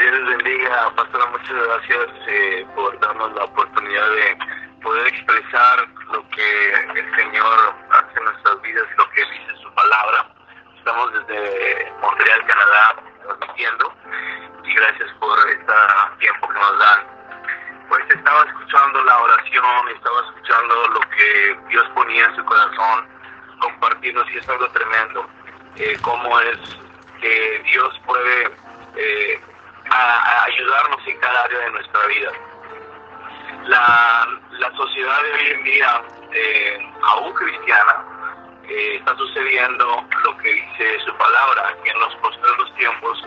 Dios les bendiga, Pastora, muchas gracias eh, por darnos la oportunidad de poder expresar lo que el Señor hace en nuestras vidas lo que dice su palabra. Estamos desde Montreal, Canadá, transmitiendo y gracias por este tiempo que nos dan. Pues estaba escuchando la oración, estaba escuchando lo que Dios ponía en su corazón, compartirnos y es algo tremendo. Eh, cómo es que Dios puede eh, ayudarnos en cada área de nuestra vida. La, la sociedad de hoy en día, eh, aún cristiana, eh, está sucediendo lo que dice su palabra, que en los postreros tiempos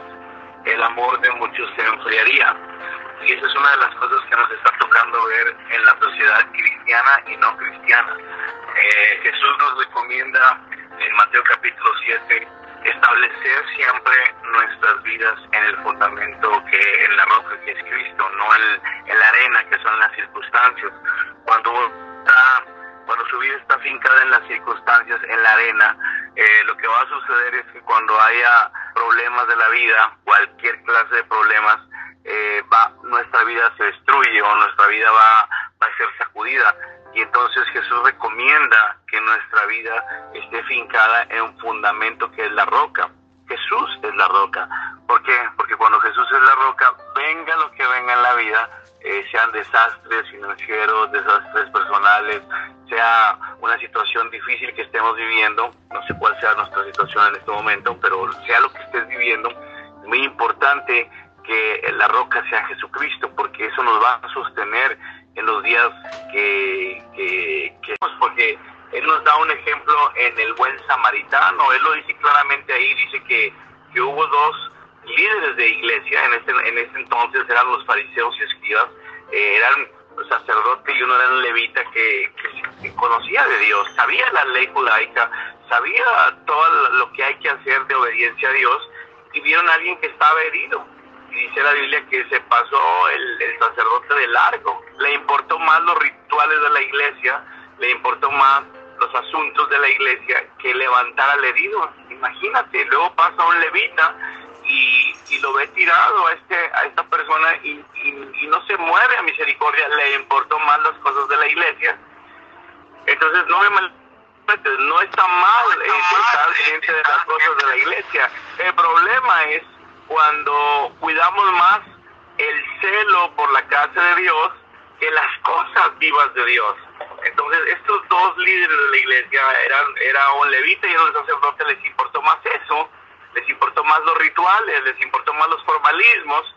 el amor de muchos se enfriaría. Y esa es una de las cosas que nos está tocando ver en la sociedad cristiana y no cristiana. Eh, Jesús nos recomienda en Mateo capítulo 7 establecer siempre nuestras vidas en el fundamento que en la roca que es Cristo, no en, la arena que son las circunstancias. Cuando está, cuando su vida está fincada en las circunstancias, en la arena, eh, lo que va a suceder es que cuando haya problemas de la vida, cualquier clase de problemas, eh, va, nuestra vida se destruye o nuestra vida va, va a ser sacudida. Y entonces Jesús recomienda que nuestra vida esté fincada en un fundamento que es la roca. Jesús es la roca. ¿Por qué? Porque cuando Jesús es la roca, venga lo que venga en la vida, eh, sean desastres financieros, desastres personales, sea una situación difícil que estemos viviendo, no sé cuál sea nuestra situación en este momento, pero sea lo que estés viviendo, es muy importante que la roca sea Jesucristo, porque eso nos va a sostener en los días que, que, que porque él nos da un ejemplo en el buen samaritano, él lo dice claramente ahí, dice que, que hubo dos líderes de iglesia, en ese, en ese entonces eran los fariseos y escribas, eh, eran sacerdote y uno era un levita que, que, conocía de Dios, sabía la ley judaica, sabía todo lo que hay que hacer de obediencia a Dios, y vieron a alguien que estaba herido. Y dice la Biblia que se pasó el, el, sacerdote de largo. Le importó más los rituales de la iglesia, le importó más los asuntos de la iglesia que levantar al herido. Imagínate, luego pasa un levita y, y lo ve tirado a este a esta persona y, y, y, no se mueve a misericordia, le importó más las cosas de la iglesia. Entonces no me mal no está mal eh, estar pendiente de las cosas de la iglesia. El problema es cuando cuidamos más el celo por la casa de Dios que las cosas vivas de Dios. Entonces, estos dos líderes de la iglesia eran era un levita y un sacerdote, les importó más eso, les importó más los rituales, les importó más los formalismos.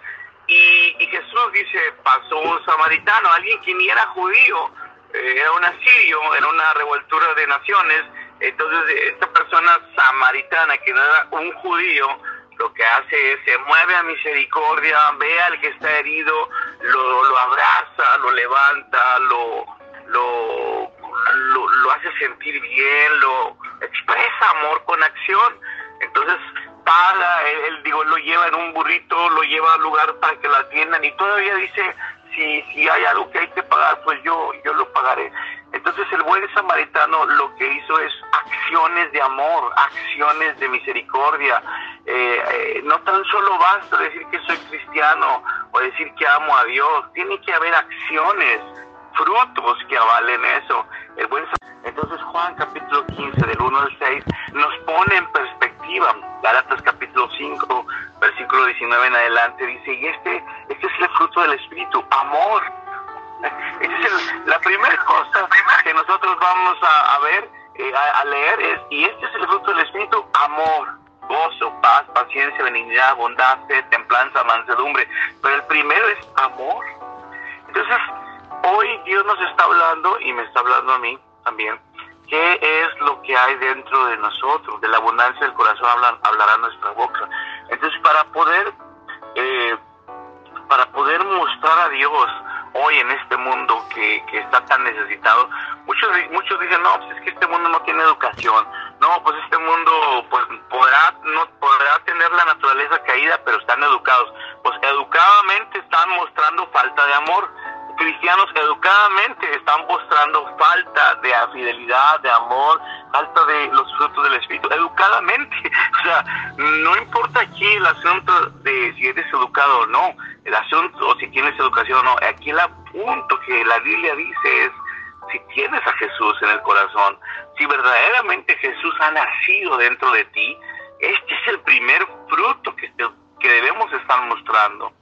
Y, y Jesús dice, pasó un samaritano, alguien que ni era judío, eh, era un asirio, era una revoltura de naciones. Entonces, esta persona samaritana, que no era un judío, lo que hace es se mueve a misericordia, ve al que está herido, lo, lo abraza, lo levanta, lo, sentir bien, lo expresa amor con acción. Entonces paga, él, él, digo, lo lleva en un burrito, lo lleva al lugar para que lo atiendan y todavía dice, si, si hay algo que hay que pagar, pues yo, yo lo pagaré. Entonces el buen samaritano lo que hizo es acciones de amor, acciones de misericordia. Eh, eh, no tan solo basta decir que soy cristiano o decir que amo a Dios, tiene que haber acciones, frutos que avalen eso. El buen entonces Juan capítulo 15 del 1 al 6 nos pone en perspectiva. Galatas capítulo 5 versículo 19 en adelante dice, y este, este es el fruto del Espíritu, amor. Esa es el, la primera cosa que nosotros vamos a, a ver, eh, a, a, leer es, y este es el fruto del Espíritu, amor, gozo, paz, paciencia, benignidad, bondad, fe, templanza, mansedumbre. Pero el primero es amor. Entonces, hoy Dios nos está hablando y me está hablando a mí también. ¿Qué es lo que hay dentro de nosotros? De la abundancia del corazón hablará nuestra boca. Entonces, para poder, eh, para poder mostrar a Dios hoy en este mundo que, que está tan necesitado, muchos, muchos dicen, no, pues es que este mundo no tiene educación. No, pues este mundo pues podrá, no, podrá tener la naturaleza caída, pero están educados. Pues educadamente están mostrando falta de amor. Cristianos educadamente están mostrando falta de fidelidad, de amor, falta de los frutos del Espíritu, educadamente. O sea, no importa aquí el asunto de si eres educado o no, el asunto o si tienes educación o no. Aquí el punto que la Biblia dice es si tienes a Jesús en el corazón, si verdaderamente Jesús ha nacido dentro de ti, este es el primer fruto que, que debemos estar mostrando.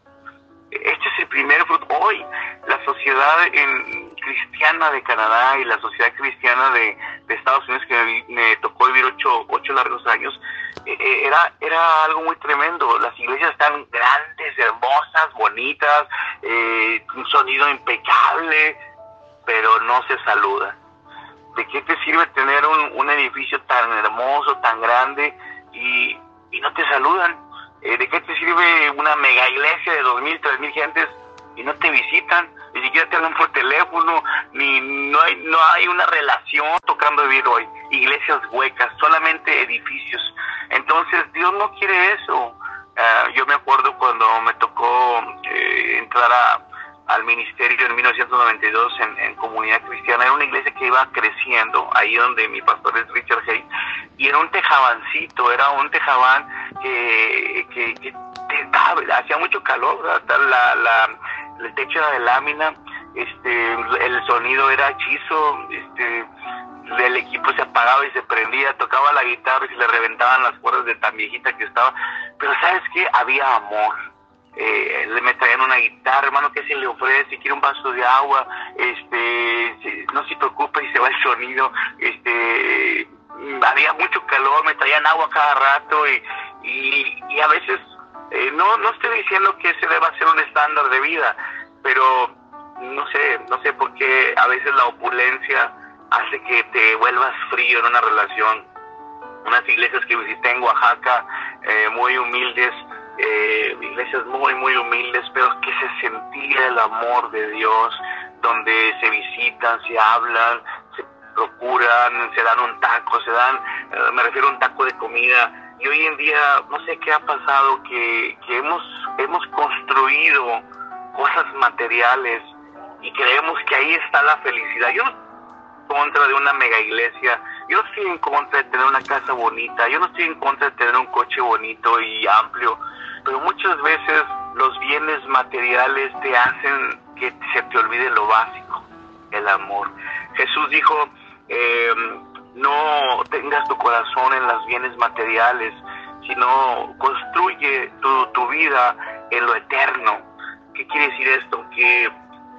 Este es el primer fruto. Hoy la sociedad cristiana de Canadá y la sociedad cristiana de, Estados Unidos, que me, tocó vivir ocho, ocho largos años, eh, eh, era, era algo muy tremendo. Las iglesias están grandes, hermosas, bonitas, eh, un sonido impecable, pero no se saluda. ¿De qué te sirve tener un, un edificio tan hermoso, tan grande y, y no te saludan? Eh, ¿De qué te sirve una mega iglesia de dos mil, tres mil gentes y no te visitan? Ni siquiera te hablan por teléfono, ni no hay, no hay una relación tocando vivir hoy. Iglesias huecas, solamente edificios. Entonces Dios no quiere eso. Ah, yo me acuerdo cuando me tocó eh, entrar a, al ministerio en 1992 en, en, comunidad cristiana. Era una iglesia que iba creciendo, ahí donde mi pastor es Richard Hayes, y era un tejabancito, era un tejabán que, que, que hacía mucho calor, la, la, el techo era de lámina, este, el sonido era hechizo, este, el equipo se apagaba y se prendía, tocaba la guitarra y se le reventaban las cuerdas de tan viejita que estaba, pero sabes qué, había amor eh, me traían una guitarra, hermano, ¿qué se le ofrece? Quiere un vaso de agua, este, no se preocupe y se va el sonido, este, había mucho calor, me traían agua cada rato y, y, a veces, eh, no, no estoy diciendo que ese deba ser un estándar de vida, pero no sé, no sé por qué a veces la opulencia hace que te vuelvas frío en una relación. Unas iglesias que visité en Oaxaca, eh, muy humildes, eh, iglesias muy, muy humildes, pero que se sentía el amor de Dios, donde se visitan, se hablan, se procuran, se dan un taco, se dan, eh, me refiero a un taco de comida. Y hoy en día, no sé qué ha pasado, que, que hemos, hemos construido cosas materiales y creemos que ahí está la felicidad. Yo no contra de una mega iglesia, yo no estoy en contra de tener una casa bonita, yo no estoy en contra de tener un coche bonito y amplio, pero muchas veces los bienes materiales te hacen que se te olvide lo básico, el amor. Jesús dijo, em, no tengas tu corazón en los bienes materiales, sino construye tu, tu vida en lo eterno. ¿Qué quiere decir esto? Que,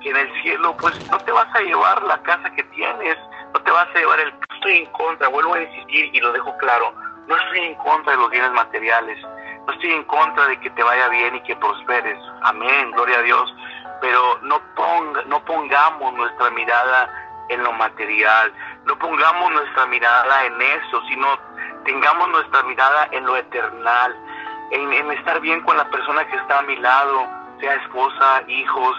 que en el cielo pues no te vas a llevar la casa que tienes, no te vas a llevar el... Estoy en contra, vuelvo a insistir y lo dejo claro, no estoy en contra de los bienes materiales, no estoy en contra de que te vaya bien y que prosperes. Amén, gloria a Dios. Pero no, ponga, no pongamos nuestra mirada en lo material, no pongamos nuestra mirada en eso, sino tengamos nuestra mirada en lo eternal, en, en estar bien con la persona que está a mi lado, sea esposa, hijos,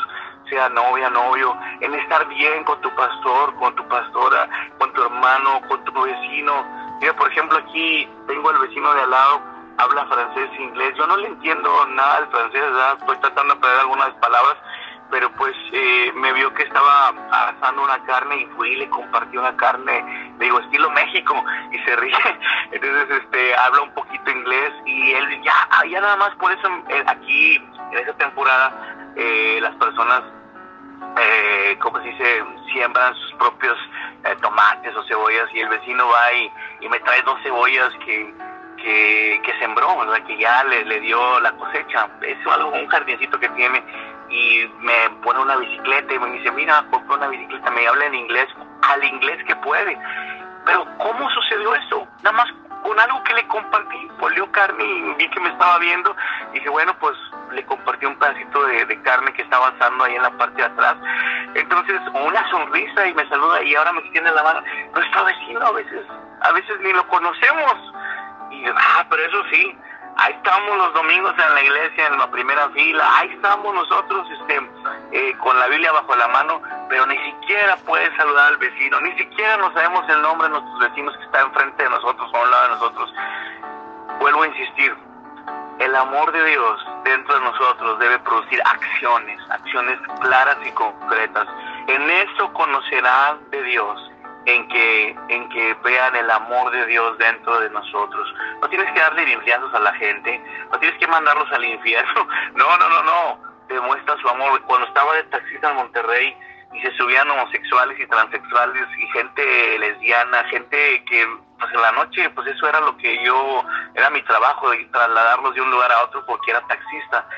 sea novia, novio, en estar bien con tu pastor, con tu pastora, con tu hermano, con tu vecino. Mira, por ejemplo, aquí tengo al vecino de al lado habla francés inglés. Yo no le entiendo nada del francés, estoy tratando de aprender algunas palabras, pero pues eh, me vio que estaba asando una carne y fui y le compartí una carne, le digo, estilo México, y se ríe. Entonces, este, habla un poquito inglés y él ya, ya nada más por eso eh, aquí, en esa temporada, eh, las personas, eh, como se dice, siembran sus propios tomates o cebollas y el vecino va y, y me trae dos cebollas que que, sembró, ¿verdad? que ya le, le dio la cosecha. Es algo, un jardincito que tiene y me pone una bicicleta y me dice, mira, compré una bicicleta, me habla en inglés, al inglés que puede. Pero ¿cómo sucedió eso? Nada más con algo que le compartí, polió carne y vi que me estaba viendo. Dije, bueno, pues le compartí un pedacito de, carne que estaba asando ahí en la parte de atrás. Entonces, una sonrisa y me saluda y ahora me extiende la mano. Nuestro vecino a veces, a veces ni lo conocemos y ah, pero eso sí, ahí estamos los domingos en la iglesia, en la primera fila, ahí estamos nosotros este, eh, con la Biblia bajo la mano, pero ni siquiera puedes saludar al vecino, ni siquiera nos sabemos el nombre de nuestros vecinos que está enfrente de nosotros a un lado de nosotros. Vuelvo a insistir, el amor de Dios dentro de nosotros debe producir acciones, acciones claras y concretas. En eso conocerán de Dios, en que, en que vean el amor de Dios dentro de nosotros. No tienes que darle bibliazos a la gente, no tienes que mandarlos al infierno. No, no, no, no. Demuestra su amor. Cuando estaba de taxista en Monterrey y se subían homosexuales y transexuales y gente lesbiana, gente que pues en la noche, pues eso era lo que yo, era mi trabajo, de trasladarlos de un lugar a otro porque era taxista.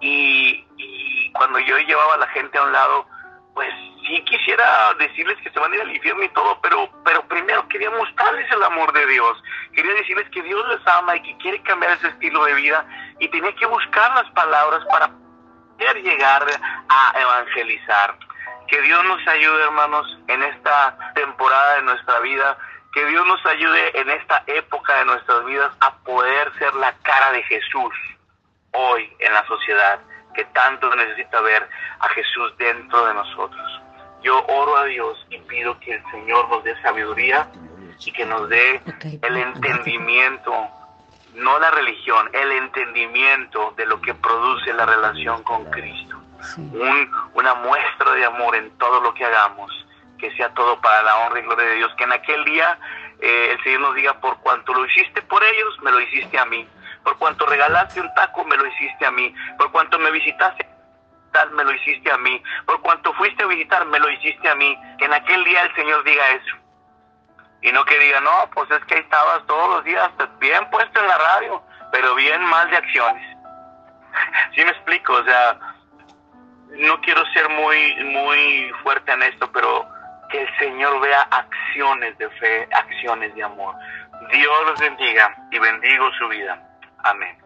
Y, y cuando yo llevaba a la gente a un lado, pues sí quisiera decirles que se van a ir al infierno y todo, pero, pero primero quería mostrarles el amor de Dios. Quería decirles que Dios les ama y que quiere cambiar ese estilo de vida y tenía que buscar las palabras para poder llegar a evangelizar. Que Dios nos ayude, hermanos, en esta temporada de nuestra vida que Dios nos ayude en esta época de nuestras vidas a poder ser la cara de Jesús hoy en la sociedad que tanto necesita ver a Jesús dentro de nosotros. Yo oro a Dios y pido que el Señor nos dé sabiduría y que nos dé el entendimiento, no la religión, el entendimiento de lo que produce la relación con Cristo. Un, una muestra de amor en todo lo que hagamos que sea todo para la honra y gloria de Dios, que en aquel día eh, el Señor nos diga, por cuanto lo hiciste por ellos, me lo hiciste a mí, por cuanto regalaste un taco, me lo hiciste a mí, por cuanto me visitaste, me lo hiciste a mí, por cuanto fuiste a visitar, me lo hiciste a mí, que en aquel día el Señor diga eso. Y no que diga, no, pues es que ahí estabas todos los días, bien puesto en la radio, pero bien mal de acciones. ¿Sí me explico? O sea, no quiero ser muy, muy fuerte en esto, pero que el Señor vea acciones de fe, acciones de amor. Dios los bendiga y bendigo su vida. Amén.